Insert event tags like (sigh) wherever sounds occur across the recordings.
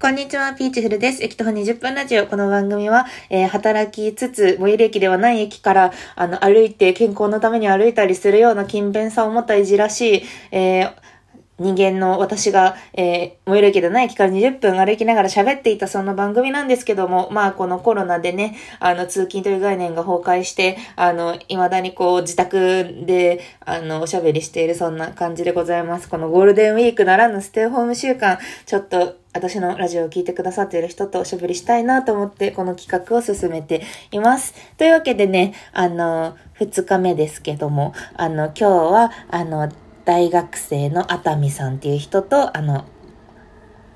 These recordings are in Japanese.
こんにちは、ピーチフルです。駅徒歩20分ラジオ。この番組は、えー、働きつつ、最寄り駅ではない駅から、あの、歩いて、健康のために歩いたりするような勤勉さを持ったいじらしい、えー人間の私が、えー、最寄り駅でない駅から20分歩きながら喋っていたその番組なんですけども、まあこのコロナでね、あの通勤という概念が崩壊して、あの、未だにこう自宅で、あの、おしゃべりしているそんな感じでございます。このゴールデンウィークならぬステイホーム週間、ちょっと私のラジオを聞いてくださっている人とおしゃべりしたいなと思って、この企画を進めています。というわけでね、あの、二日目ですけども、あの、今日は、あの、大学生の熱海さんっていう人と、あの、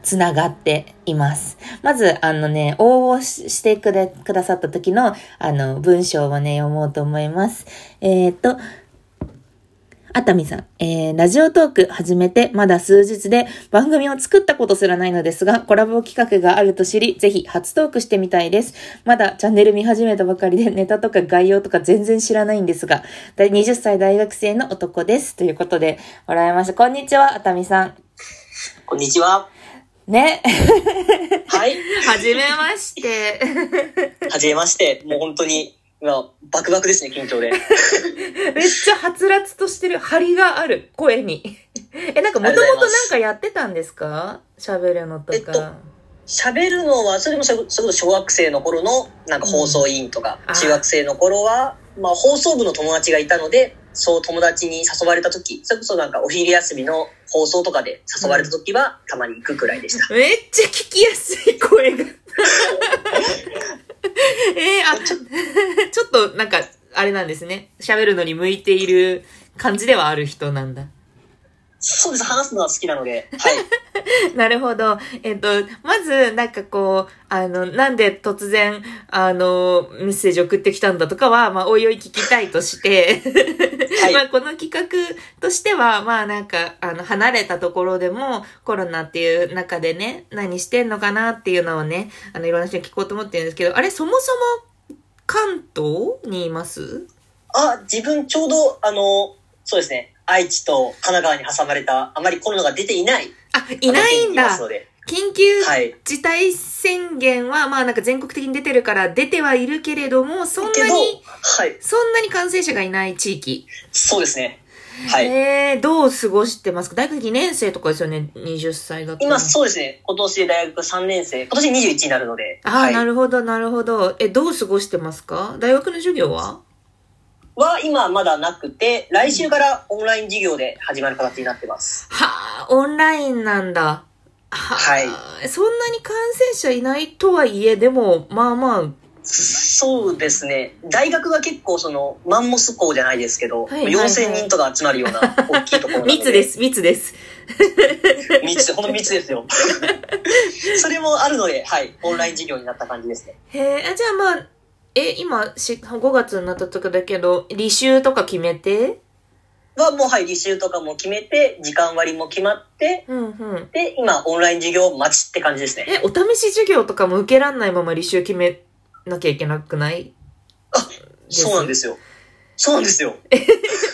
つながっています。まず、あのね、応募してくれ、くださった時の、あの、文章をね、読もうと思います。えっ、と、熱海さん、えー、ラジオトーク始めてまだ数日で番組を作ったことすらないのですが、コラボ企画があると知り、ぜひ初トークしてみたいです。まだチャンネル見始めたばかりでネタとか概要とか全然知らないんですが、だい20歳大学生の男です。ということで、もらいました。こんにちは、熱海さん。こんにちは。ね。はい。(laughs) はじめまして。はじめまして。もう本当に、今、バクバクですね、緊張で。(laughs) めっちゃはつらつとしてる張りがある声に。え、なんかもともとなんかやってたんですか？喋るのとか。えっと喋るのは、それもそれこそ小学生の頃の、なんか放送委員とか、うんあ中学生の頃は、まあ放送部の友達がいたので、そう友達に誘われた時、それこそなんかお昼休みの放送とかで誘われた時は、たまに行くくらいでした。めっちゃ聞きやすい声が。(laughs) (laughs) えー、あ、ちょ、(laughs) ちょっとなんか、あれなんですね。喋るのに向いている感じではある人なんだ。そうです、話すのは好きなので、はい。(laughs) なるほど。えっと、まず、なんかこう、あの、なんで突然、あの、メッセージ送ってきたんだとかは、まあ、おいおい聞きたいとして、はい。(laughs) まあ、この企画としては、まあ、なんか、あの、離れたところでも、コロナっていう中でね、何してんのかなっていうのをね、あの、いろんな人に聞こうと思ってるんですけど、あれ、そもそも、関東にいます？あ、自分ちょうど、あの、そうですね、愛知と神奈川に挟まれた、あまりコロナが出ていない、あ、いないんだ緊急はい。事態宣言は、まあなんか全国的に出てるから出てはいるけれども、そんなに、はい。そんなに感染者がいない地域。そうですね。はい。えー、どう過ごしてますか？大学2年生とかですよね、20歳だったら。今、そうですね。今年で大学3年生。今年21になるので。ああ、はい。なるほど、なるほど。え、どう過ごしてますか？大学の授業は？は今まだなくて、来週からオンライン授業で始まる形になってます。はあ、オンラインなんだ。はあ、はいそんなに感染者いないとはいえ、でも、まあまあ、そうですね。大学が結構その、マンモス校じゃないですけど、はいはいはい4000人とか集まるような (laughs) 大きいところで。密で。す、密です。密で、(laughs) ほんと密ですよ。(laughs) それもあるので、はい。オンライン授業になった感じですね。へえ、あじゃあまあ、え、今し、5月になったとかだけど、履修とか決めて？はもうはい、履修とかも決めて、時間割も決まって、うんうん。で、今、オンライン授業待ちって感じですね。え、お試し授業とかも受けらんないまま履修決めなきゃいけなくない？そうなんですよ。そうなんですよ。(laughs)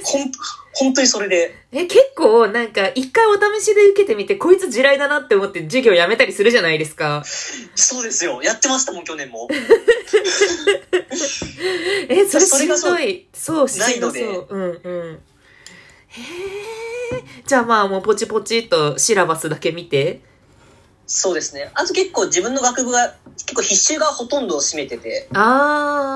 (laughs) ほん、本当にそれで。え、結構なんか一回お試しで受けてみて、こいつ地雷だなって思って授業やめたりするじゃないですか。そうですよ。やってましたもん、去年も。(laughs) え、それしんどい。そう、しんどそう。ないのうんうん。へえ。じゃあまあもうポチポチっとシラバスだけ見て。そうですね。あと結構自分の学部が、結構必修がほとんどを占めてて、あ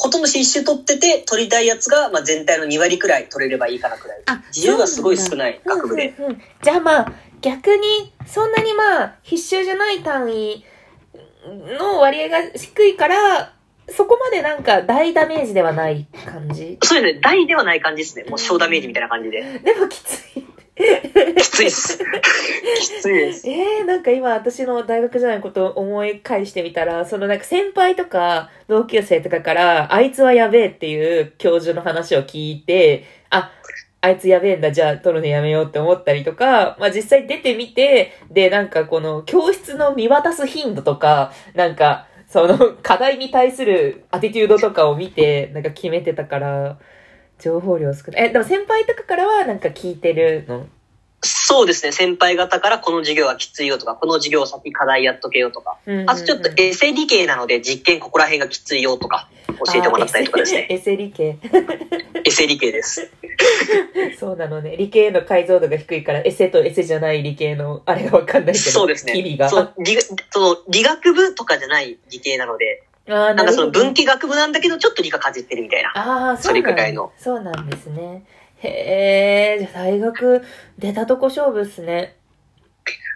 ほとんど必修取ってて、取りたいやつが、まあ、全体の2割くらい取れればいいかなくらい。自由がすごい少ない学部で。うんうんうんじゃあまあ、逆に、そんなにまあ、必修じゃない単位の割合が低いから、そこまでなんか大ダメージではない感じ？そうですね。大ではない感じですね。もう小ダメージみたいな感じで。でもきつい。きついです。きついです。えー、なんか今私の大学時代のことを思い返してみたら、そのなんか先輩とか同級生とかから、あいつはやべえっていう教授の話を聞いて、あ、あいつやべえんだ、じゃあ撮るのやめようって思ったりとか、まあ実際出てみて、で、なんかこの教室の見渡す頻度とか、なんか、その課題に対するアティチュードとかを見て、なんか決めてたから、情報量少ない。え、でも先輩とかからはなんか聞いてるの？そうですね。先輩方からこの授業はきついよとか、この授業先課題やっとけよとか。あとちょっとエセ理系なので実験ここら辺がきついよとか教えてもらったりとかですね。(laughs) エセ理系。(laughs) エセ理系です。(laughs) そうなのね。理系の解像度が低いから、エセとエセじゃない理系の、あれがわかんないけど。そうですね意味。が。そう理その理学部とかじゃない理系なので、あーなんかその文系系学部なんだけどちょっと理科かじってるみたいな。ああ、それくらいのそうなんですね。へえ、じゃあ大学出たとこ勝負っすね。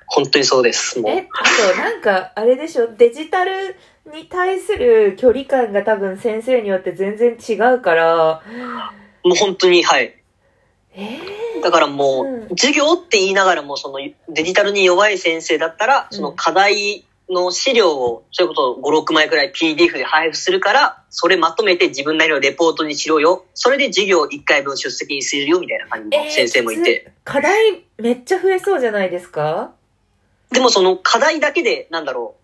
本当にそうです。もう。え、あとなんか、あれでしょ、デジタルに対する距離感が多分先生によって全然違うから、もう本当に、はい。えだからもう、うん授業って言いながらも、そのデジタルに弱い先生だったら、その課題の資料を、そういうことを5、6枚くらい PDF で配布するから、それまとめて自分なりのレポートにしろよ。それで授業1回分出席にするよ、みたいな感じの先生もいて。課題めっちゃ増えそうじゃないですか？でもその課題だけで、なんだろう、ほ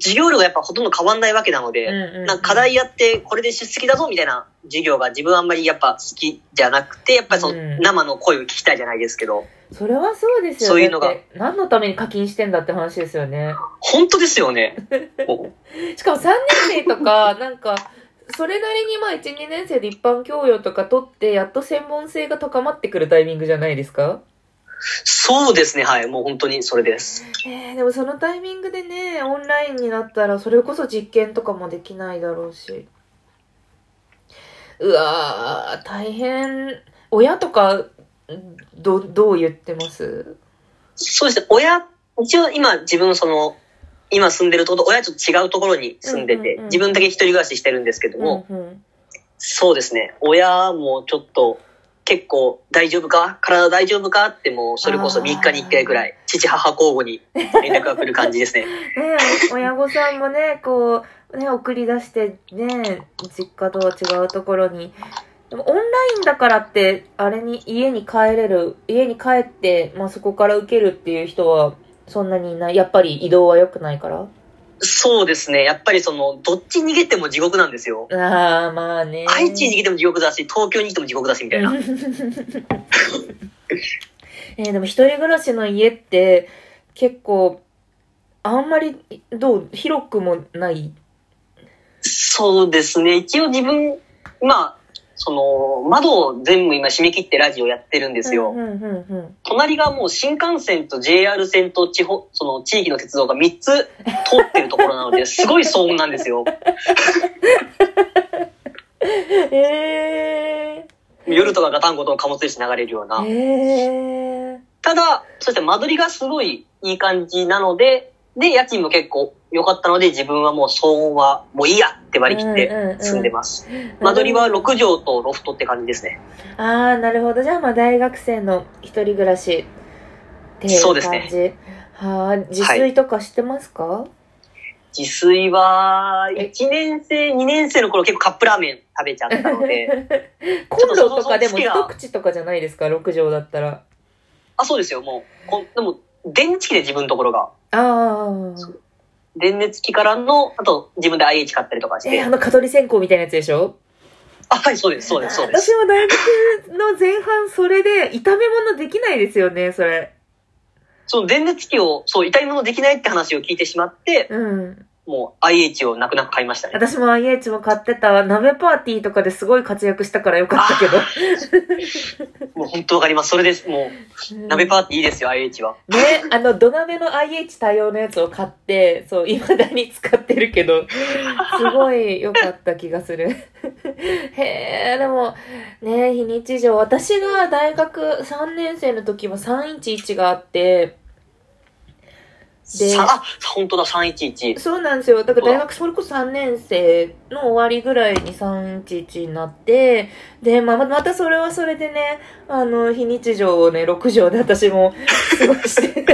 授業量がやっぱほとんど変わんないわけなので、なんか課題やってこれで出席だぞみたいな授業が自分あんまりやっぱ好きじゃなくて、やっぱりそのうん生の声を聞きたいじゃないですけど、それはそうですよね。そういうのが何のために課金してんだって話ですよね。本当ですよね。(laughs) しかも3年生とか、なんか、それなりにまあ1、2年生で一般教養とか取って、やっと専門性が高まってくるタイミングじゃないですか？そうですね、はい。もう本当にそれです。えー、でもそのタイミングでね、オンラインになったら、それこそ実験とかもできないだろうし。うわー、大変。親とか、ど、どう言ってます？そうですね、親、一応今自分その、今住んでるところと親ちょっと違うところに住んでて、うんうんうん自分だけ一人暮らししてるんですけども、うんうんそうですね、親もちょっと結構大丈夫か？体大丈夫か？ってもうそれこそあー3日に1回ぐらい、父母交互に連絡が来る感じですね。(laughs) ねえ親御さんもね、こう、ね、送り出してね、実家とは違うところに。でもオンラインだからって、あれに、家に帰れる、家に帰って、まあそこから受けるっていう人は、そんなにいない。やっぱり移動は良くないからそうですね、やっぱりその、どっち逃げても地獄なんですよ。ああ、まあね。愛知に逃げても地獄だし、東京に来ても地獄だしみたいな。(laughs) えーでも一人暮らしの家って、結構、あんまり、どう、広くもない？そうですね。一応自分、まあ、その、窓を全部今閉め切ってラジオやってるんですよ。隣がもう新幹線と JR 線と地方、その地域の鉄道が3つ通ってるところなので、すごい騒音なんですよ。(laughs) え夜とかガタンゴトン貨物列車流れるようー、な。えー。ただ、そして間取りがすごいいい感じなので、で、家賃も結構良かったので、自分はもう騒音はもういいやって割り切って住んでます。間取りは6畳とロフトって感じですね。ああ、なるほど。じゃあ、まあ、大学生の一人暮らしっていうそうです感じ。ねはあ、自炊とかしてますか、自炊は、え？1年生、2年生の頃結構カップラーメン食べちゃったので、(laughs) コンロとかでも一口とかじゃないですか ?6 畳だったら。あ、そうですよ、もう。こんでも、電池機で自分のところが。ああ。電熱機からの、あと自分で IH 買ったりとかして。えー、あの、蚊取り線香みたいなやつでしょ？あ、はい、そうです、そうです、そうです。私も大学の前半それで、炒め物できないですよね、それ。その電熱機を、そう、痛いものできないって話を聞いてしまって、うん。もう IH を泣く泣く買いましたね。私も IH も買ってた。鍋パーティーとかですごい活躍したからよかったけど。もう本当わかります。それです。もう、鍋パーティーいいですよ、IH は。ね、あの、土鍋の IH 対応のやつを買って、そう、未だに使ってるけど、すごい良かった気がする。へえ、でも、ね、非日常。私が大学3年生の時は311があって、でさあ、本当だ、311。そうなんですよ。だから大学それこそ3年生の終わりぐらいに311になって、で、まあ、またそれはそれでね、あの、非日常をね、6畳で私も過ごして。(laughs)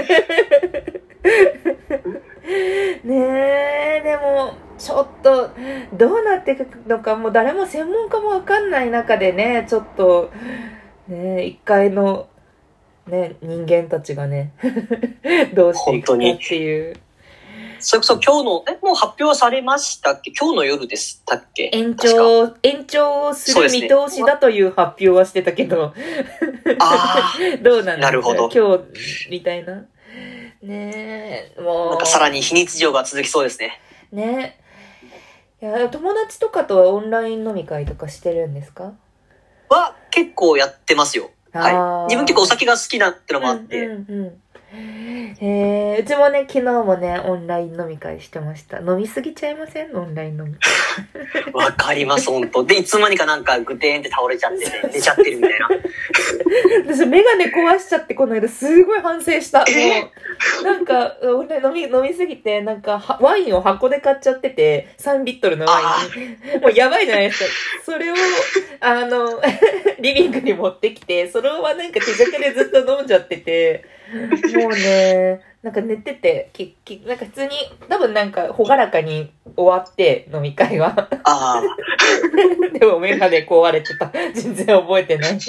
ねえ、でも、ちょっと、どうなっていくのか、もう誰も専門家もわかんない中でね、ちょっと、ね一階の、ね、人間たちがね、(laughs) どうしていくかっていう。それこそ今日の、え、もう発表されましたっけ？今日の夜でしたっけ？延長、延長する見通しだという発表はしてたけど、あ (laughs) どうなんですか？なるほど今日、みたいな。ねえ、もあ、う。なんかさらに非日常が続きそうですね。ねいや、友達とかとはオンライン飲み会とかしてるんですか？は、結構やってますよ。はい。自分結構お酒が好きなってのもあって。うんうんうんえー、うちもね、昨日もね、オンライン飲み会してました。飲みすぎちゃいません？オンライン飲み会。(laughs) わかります、本当で、いつの間にかなんかグテーンって倒れちゃってて、(laughs) 寝ちゃってるみたいな。(laughs) 私、メガネ壊しちゃって、この間、すごい反省した。もえう、なんか、俺飲み、飲みすぎて、なんか、はワインを箱で買っちゃってて、3リットルのワイン。もうやばいじゃないですか。それを、あの、リビングに持ってきて、それはなんか手酌でずっと飲んじゃってて、(laughs) もうね、なんか寝てて、ききなんか普通に、多分なんか、ほがらかに終わって、飲み会は。ああ。(laughs) でもメガネ壊れてた。全然覚えてない。(laughs)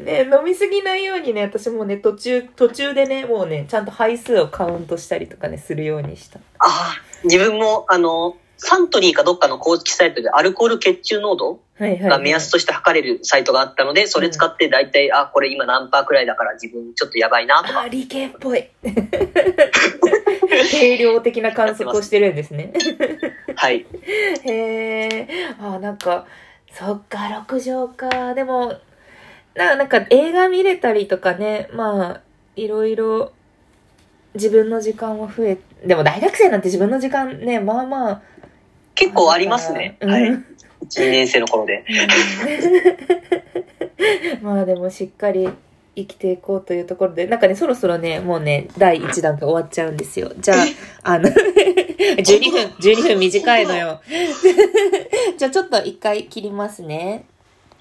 ね飲みすぎないようにね、私もね、途中、途中でね、もうね、ちゃんと杯数をカウントしたりとかね、するようにした。ああ。自分も、あの、サントリーかどっかの公式サイトでアルコール血中濃度が目安として測れるサイトがあったので、それ使って大体、あ、これ今何パーくらいだから自分ちょっとやばいなとか。あ、理系っぽい。(laughs) 定量的な観測をしてるんですね。はい。へえ。あ、なんか、そっか、6畳か。でも、ななんか映画見れたりとかね、まあ、いろいろ、自分の時間は増え、でも大学生なんて自分の時間ね、まあまあ。結構ありますね。うんはい。1年生の頃で。(laughs) まあでもしっかり生きていこうというところで、なんかね、そろそろね、もうね、第1弾が終わっちゃうんですよ。じゃあ、(laughs) あの、12分、12分短いのよ。(laughs) じゃあちょっと一回切りますね。